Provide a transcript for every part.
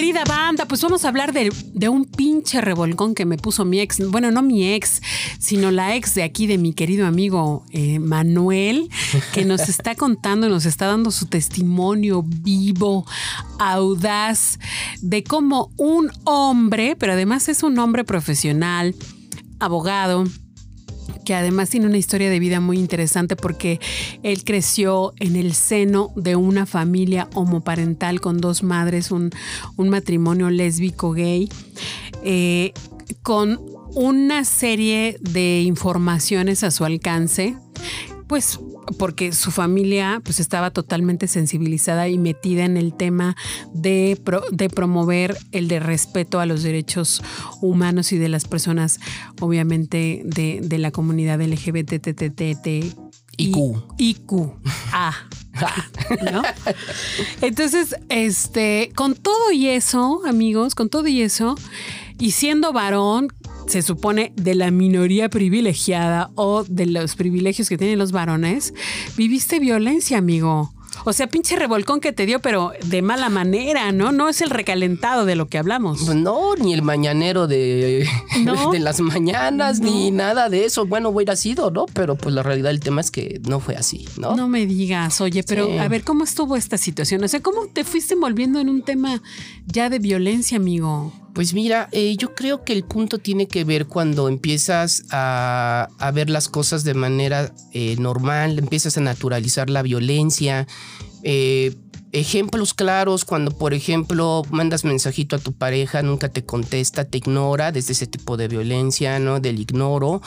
Querida banda, pues vamos a hablar de, de un pinche revolcón que me puso mi ex, bueno, no mi ex, sino la ex de aquí de mi querido amigo eh, Manuel, que nos está contando, nos está dando su testimonio vivo, audaz, de cómo un hombre, pero además es un hombre profesional, abogado, que además tiene una historia de vida muy interesante porque él creció en el seno de una familia homoparental con dos madres, un, un matrimonio lésbico gay, eh, con una serie de informaciones a su alcance, pues porque su familia pues estaba totalmente sensibilizada y metida en el tema de, pro, de, promover el de respeto a los derechos humanos y de las personas, obviamente, de, de la comunidad LGBTTTT. IQ. IQ. A. ¿No? Entonces, este, con todo y eso, amigos, con todo y eso, y siendo varón, se supone de la minoría privilegiada o de los privilegios que tienen los varones, viviste violencia, amigo. O sea, pinche revolcón que te dio, pero de mala manera, ¿no? No es el recalentado de lo que hablamos. No, ni el mañanero de, ¿No? de las mañanas, No. ni nada de eso. Bueno, hubiera sido, ¿no? Pero pues la realidad del tema es que no fue así, ¿no? No me digas, oye, pero Sí. a ver, ¿cómo estuvo esta situación? O sea, ¿cómo te fuiste envolviendo en un tema ya de violencia, amigo? Pues mira, eh, yo creo que el punto tiene que ver cuando empiezas a, ver las cosas de manera eh, normal, empiezas a naturalizar la violencia. eh, ejemplos claros, cuando por ejemplo mandas mensajito a tu pareja, nunca te contesta, te ignora, desde ese tipo de violencia, ¿no? Del ignoro.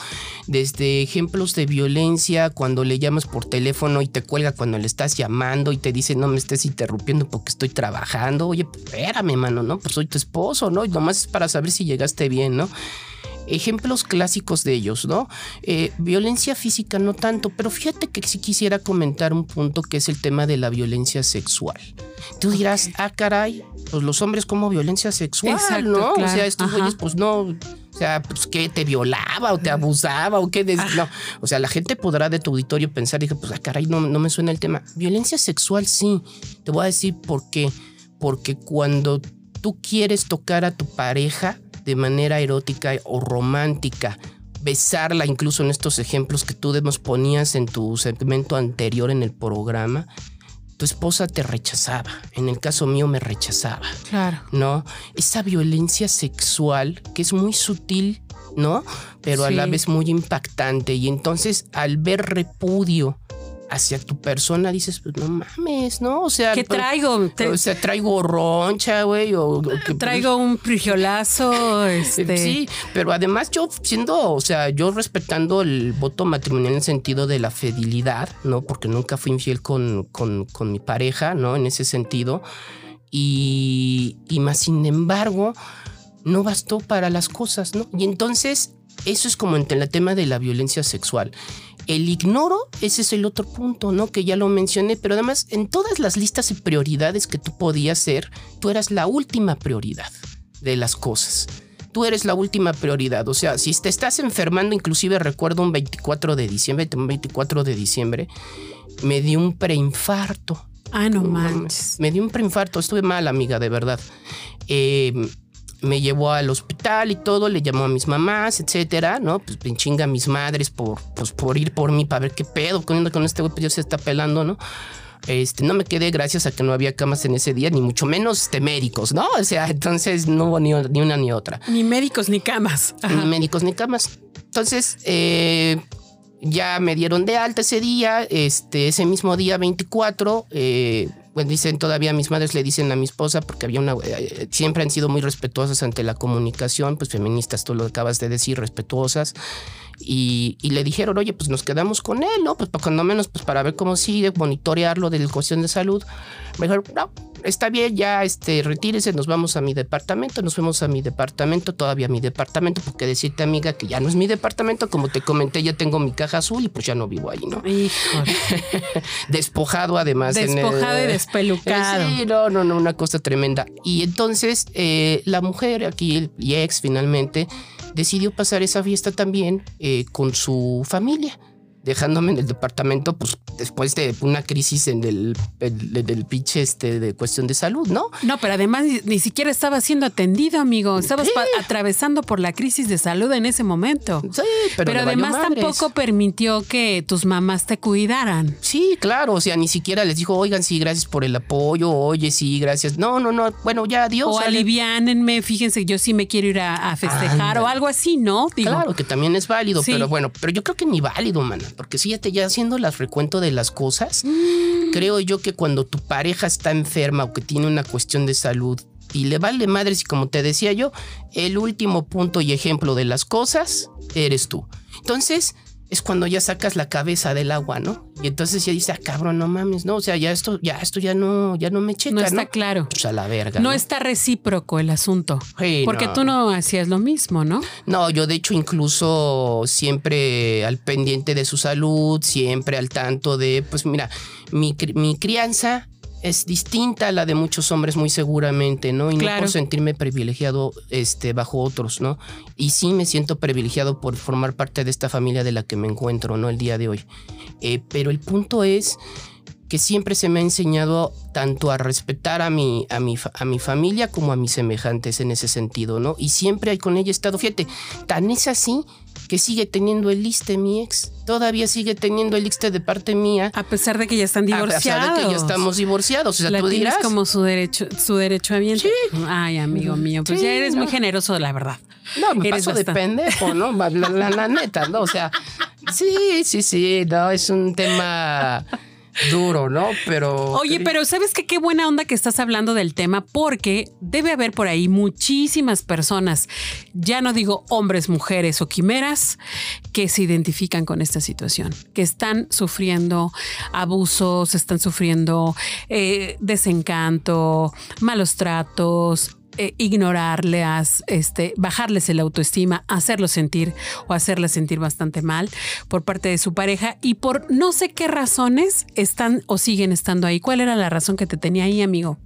Desde ejemplos de violencia, cuando le llamas por teléfono y te cuelga cuando le estás llamando y te dice no me estés interrumpiendo porque estoy trabajando. Oye, pues, espérame, mano, ¿no? Pues soy tu esposo, ¿no? Y nomás es para saber si llegaste bien, ¿no? Ejemplos clásicos de ellos, ¿no? Eh, violencia física no tanto, pero fíjate que sí quisiera comentar un punto que es el tema de la violencia sexual. Tú dirás, ah, caray, pues los hombres como violencia sexual, Exacto, ¿no? O sea, estos güeyes, pues no, o sea, pues que te violaba o te abusaba o qué. des- No, o sea, la gente podrá de tu auditorio pensar, dije, pues, ah, caray, no, no me suena el tema. Violencia sexual, sí. Te voy a decir por qué. Porque cuando tú quieres tocar a tu pareja de manera erótica o romántica, besarla, incluso en estos ejemplos que tú nos ponías en tu segmento anterior en el programa, tu esposa te rechazaba. En el caso mío me rechazaba. Claro. ¿no? Esa violencia sexual que es muy sutil, ¿no? Pero a la vez muy impactante. Y entonces al ver repudio hacia tu persona dices, pues no mames, ¿no? O sea, ¿Qué traigo? O sea, traigo roncha, güey, o, o que- traigo un frigiolazo, este... Sí, pero además yo siendo, o sea, yo respetando el voto matrimonial en el sentido de la fidelidad, ¿no? Porque nunca fui infiel con, con, con mi pareja, ¿no? En ese sentido. Y, y más sin embargo, no bastó para las cosas, ¿no? Y entonces, eso es como en el tema de la violencia sexual. El ignoro, ese es el otro punto, ¿no? Que ya lo mencioné, pero además en todas las listas y prioridades que tú podías ser, tú eras la última prioridad de las cosas. Tú eres la última prioridad. O sea, si te estás enfermando, inclusive recuerdo un 24 de diciembre, un 24 de diciembre, me dio un preinfarto. Ah, no manches. mames. Me dio un preinfarto, estuve mal, amiga, de verdad. Eh, me llevó al hospital y todo, le llamó a mis mamás, etcétera, ¿no? Pues me chinga a mis madres por, pues, por ir por mí para ver qué pedo con, con este güey, pues ya se está pelando, ¿no? Este, no me quedé gracias a que no había camas en ese día, ni mucho menos este, médicos, ¿no? O sea, entonces no hubo ni, ni una ni otra Ni médicos ni camas. Ajá. ni médicos ni camas. Entonces, eh, ya me dieron de alta ese día, este, ese mismo día 24, eh, pues dicen todavía mis madres le dicen a mi esposa, porque había una, eh, siempre han sido muy respetuosas ante la comunicación, pues feministas, tú lo acabas de decir, respetuosas. Y, y le dijeron, oye, pues nos quedamos con él, ¿no? Pues cuando menos, pues para ver cómo sigue, monitorearlo de la cuestión de salud. Me dijeron, no, está bien, ya este, retírese, nos vamos a mi departamento, nos fuimos a mi departamento, todavía a mi departamento, porque decirte, amiga, que ya no es mi departamento, como te comenté, ya tengo mi caja azul y pues ya no vivo ahí, ¿no? Híjole. Despojado además. en el- Despojado y despelucado. Sí, no, no, no, una cosa tremenda. Y entonces eh, la mujer aquí, y ex finalmente, decidió pasar esa fiesta también eh, con su familia, dejándome en el departamento, pues después de una crisis en el, el- pinche este, de cuestión de salud, ¿no? No, pero además ni, ni siquiera estaba siendo atendido, amigo. Estabas atravesando por la crisis de salud en ese momento. Sí, pero, además tampoco permitió que tus mamás te cuidaran. Sí, claro, o sea, ni siquiera les dijo, oigan, sí, gracias por el apoyo, oye, sí, gracias. No, no, no, bueno, ya, adiós. o sale. aliviánenme, fíjense, yo sí me quiero ir a, a festejar o algo así, ¿no? Digo, Claro, que también es válido, Sí. pero bueno, pero yo creo que ni válido, mana, porque fíjate, ya haciendo las recuento de las cosas, Mm. creo yo que cuando tu pareja está enferma o que tiene una cuestión de salud y le vale madres y como te decía yo, el último punto y ejemplo de las cosas eres tú. Entonces, es cuando ya sacas la cabeza del agua, ¿no? Y entonces ya dices, ah, cabrón, no mames, no, o sea, ya esto, ya esto ya no, ya no me checa, no ¿no? está claro. Pues a la verga. No está recíproco el asunto. Sí, Porque no. tú no hacías lo mismo, ¿no? No, yo de hecho incluso siempre al pendiente de su salud, siempre al tanto de, pues mira, mi, mi crianza es distinta a la de muchos hombres muy seguramente, ¿no? Y no por sentirme privilegiado este, bajo otros, ¿no? Y sí me siento privilegiado por formar parte de esta familia de la que me encuentro, ¿no? El día de hoy. Eh, pero el punto es que siempre se me ha enseñado tanto a respetar a mi, a, mi, a mi familia como a mis semejantes en ese sentido, ¿no? Y siempre hay con ella he estado, fíjate, tan es así que sigue teniendo el liste mi ex, todavía sigue teniendo el liste de parte mía, A pesar de que ya están a divorciados. pesar de que ya estamos divorciados, o sea, la tú dirás. como su derecho, su derecho habiente. Ay, amigo mío, pues Sí, ya eres muy generoso, la verdad. No, me Eres paso de bastante. pendejo, ¿no? La, la- la neta, ¿no? O sea, sí, sí, sí, no, es un tema duro, ¿no? Pero... Oye, pero ¿sabes qué? Qué buena onda que estás hablando del tema porque debe haber por ahí muchísimas personas, ya no digo hombres, mujeres o quimeras, que se identifican con esta situación, que están sufriendo abusos, están sufriendo eh, desencanto, malos tratos. Eh, este, bajarles el autoestima, hacerlos sentir o hacerlas sentir bastante mal por parte de su pareja y por no sé qué razones están o siguen estando ahí. ¿Cuál era la razón que te tenía ahí, amigo?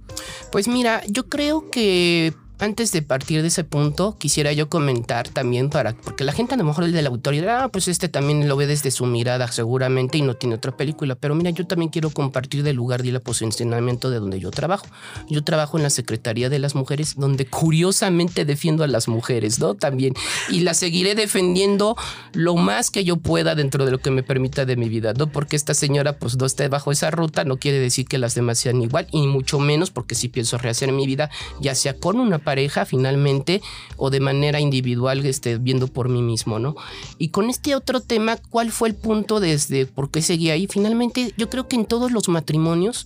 Pues mira, yo creo que antes de partir de ese punto, quisiera yo comentar también para, porque la gente a lo mejor el de la autoridad, ah, pues este también lo ve desde su mirada seguramente y no tiene otra película, pero mira, yo también quiero compartir del lugar y el posicionamiento de donde yo trabajo. Yo trabajo en la Secretaría de las Mujeres, donde curiosamente defiendo a las mujeres, ¿no? También, y las seguiré defendiendo lo más que yo pueda dentro de lo que me permita de mi vida, ¿no? Porque esta señora pues no esté bajo esa ruta, no quiere decir que las demás sean igual, y mucho menos porque sí pienso rehacer mi vida, ya sea con una pareja finalmente o de manera individual, este, viendo por mí mismo, ¿no? Y con este otro tema, ¿cuál fue el punto desde por qué seguía ahí? Finalmente, yo creo que en todos los matrimonios,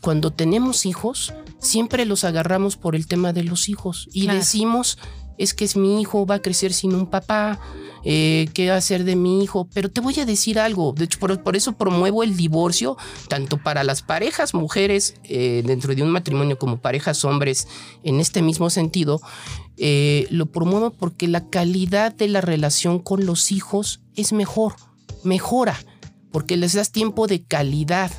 cuando tenemos hijos, siempre los agarramos por el tema de los hijos y Claro. decimos, es que es mi hijo, va a crecer sin un papá, eh, ¿qué hacer de mi hijo? Pero te voy a decir algo, de hecho, por, por eso promuevo el divorcio, tanto para las parejas mujeres eh, dentro de un matrimonio como parejas hombres, en este mismo sentido, eh, lo promuevo porque la calidad de la relación con los hijos es mejor, mejora, porque les das tiempo de calidad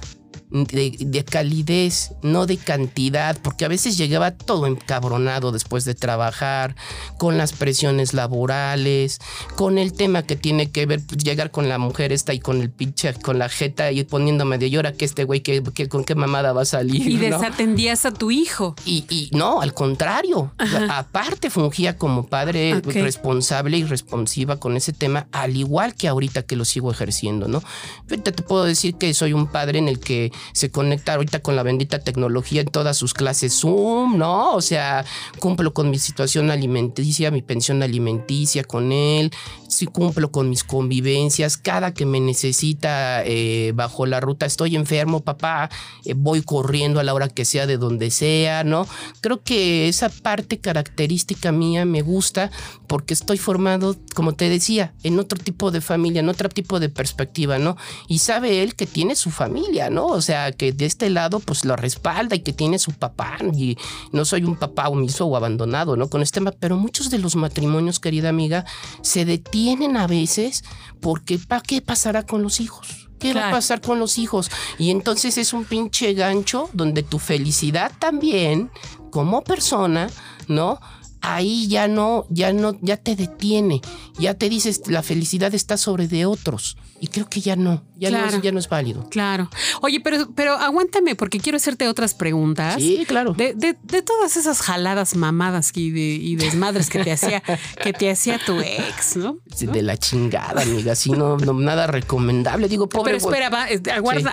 de, de calidez, no de cantidad, porque a veces llegaba todo encabronado después de trabajar, con las presiones laborales, con el tema que tiene que ver, pues, llegar con la mujer esta y con el pinche, con la jeta y poniéndome de llora que este güey, que, que- con qué mamada va a salir. Y ¿no? desatendías a tu hijo. Y, y no, al contrario. Aparte fungía como padre responsable y responsiva con ese tema, al igual que ahorita que lo sigo ejerciendo, ¿no? Ahorita te puedo decir que soy un padre en el que se conecta ahorita con la bendita tecnología en todas sus clases Zoom, ¿no? O sea, cumplo con mi situación alimenticia, mi pensión alimenticia con él. si cumplo con mis convivencias, cada que me necesita eh, bajo la ruta, estoy enfermo, papá, eh, voy corriendo a la hora que sea de donde sea, ¿no? Creo que esa parte característica mía me gusta porque estoy formado, como te decía, en otro tipo de familia, en otro tipo de perspectiva, ¿no? Y sabe él que tiene su familia, ¿no? O sea, que de este lado pues lo respalda y que tiene su papá y no soy un papá omiso o abandonado, ¿no? Con este tema, pero muchos de los matrimonios, querida amiga, se detienen a veces porque ¿para qué pasará con los hijos? ¿Qué va a pasar con los hijos? Y entonces es un pinche gancho donde tu felicidad también, como persona, ¿no? Ahí ya no, ya no, ya te detiene, ya te dices la felicidad está sobre de otros. Y creo que ya no, ya, no, es, ya no es válido. Claro. Oye, pero, pero aguántame porque quiero hacerte otras preguntas. Sí, claro. De, de, de todas esas jaladas mamadas y, de, y desmadres que te hacía, que te hacía tu ex, ¿no? De la chingada, amiga. Así no, no nada recomendable. Digo, pobre. Pero espera, va,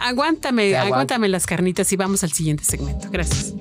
aguántame, aguántame las carnitas y vamos al siguiente segmento. Gracias.